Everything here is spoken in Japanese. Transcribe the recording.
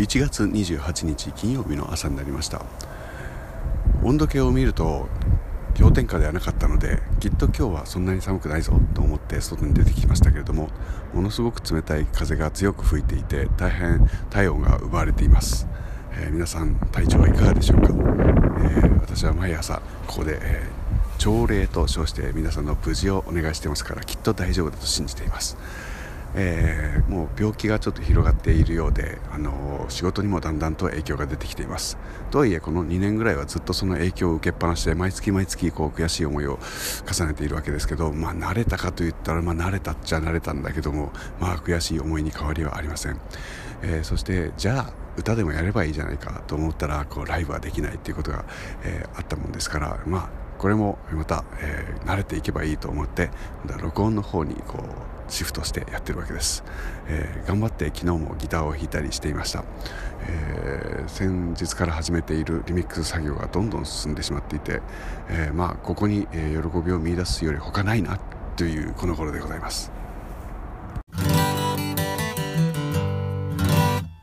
1月28日金曜日の朝になりました。温度計を見ると氷点下ではなかったのできっと今日はそんなに寒くないぞと思って外に出てきましたけれどもものすごく冷たい風が強く吹いていて大変体温が奪われています、えー、皆さん体調はいかがでしょうか、えー、私は毎朝ここで、えー、朝礼と称して皆さんの無事をお願いしてますからきっと大丈夫だと信じています。えー、もう病気がちょっと広がっているようで、あの仕事にもだんだんと影響が出てきています。とはいえこの2年ぐらいはずっとその影響を受けっぱなしで毎月毎月こう悔しい思いを重ねているわけですけど、まあ、慣れたかといったら、まあ、慣れたっちゃ慣れたんだけども、まあ、悔しい思いに変わりはありません、えー、そしてじゃあ歌でもやればいいじゃないかと思ったらこうライブはできないっていうことが、え、あったもんですからまあこれもまた、えー、慣れていけばいいと思って録音の方にこうシフトしてやってるわけです、えー、頑張って昨日もギターを弾いたりしていました、えー、先日から始めているリミックス作業がどんどん進んでしまっていて、えー、まあここに、え喜びを見いだすより他ないなというこの頃でございます。